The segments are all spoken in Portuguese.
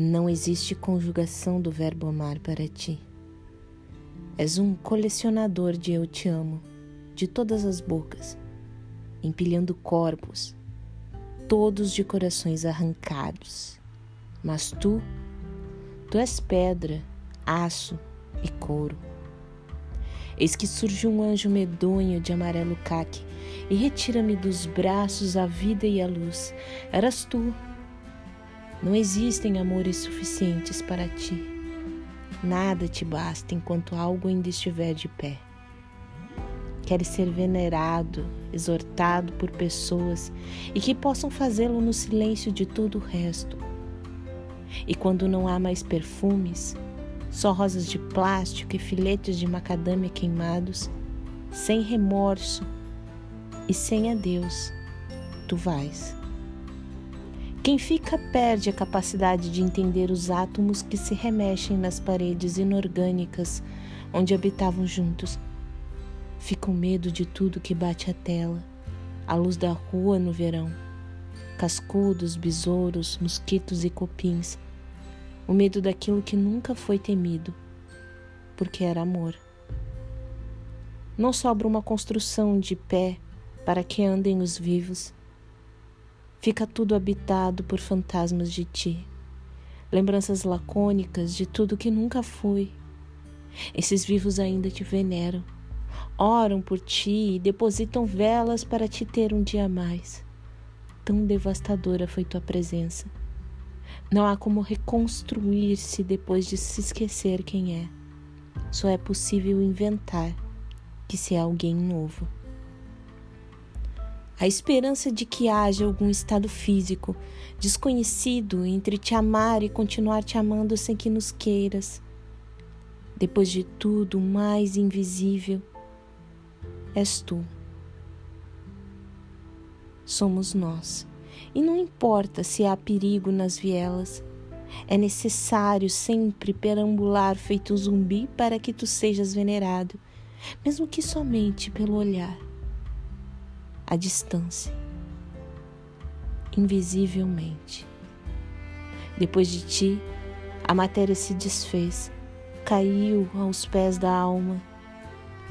Não existe conjugação do verbo amar para ti. És um colecionador de eu te amo, de todas as bocas, empilhando corpos, todos de corações arrancados. Mas tu, tu és pedra, aço e couro. Eis que surge um anjo medonho de amarelo caque e retira-me dos braços a vida e a luz. Eras tu não existem amores suficientes para ti. Nada te basta enquanto algo ainda estiver de pé. Queres ser venerado, exortado por pessoas e que possam fazê-lo no silêncio de todo o resto. E quando não há mais perfumes, só rosas de plástico e filetes de macadâmia queimados, sem remorso e sem adeus, tu vais. Quem fica perde a capacidade de entender os átomos que se remexem nas paredes inorgânicas onde habitavam juntos. Fica com medo de tudo que bate a tela, a luz da rua no verão, cascudos, besouros, mosquitos e cupins. O medo daquilo que nunca foi temido, porque era amor. Não sobra uma construção de pé para que andem os vivos Fica tudo habitado por fantasmas de ti, lembranças lacônicas de tudo que nunca foi. Esses vivos ainda te veneram, oram por ti e depositam velas para te ter um dia mais. Tão devastadora foi tua presença. Não há como reconstruir-se depois de se esquecer quem é. Só é possível inventar que se é alguém novo a esperança de que haja algum estado físico desconhecido entre te amar e continuar te amando sem que nos queiras. Depois de tudo, mais invisível és tu. Somos nós. E não importa se há perigo nas vielas, é necessário sempre perambular feito zumbi para que tu sejas venerado, mesmo que somente pelo olhar à distância, invisivelmente. Depois de ti, a matéria se desfez, caiu aos pés da alma,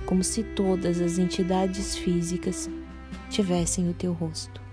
como se todas as entidades físicas tivessem o teu rosto.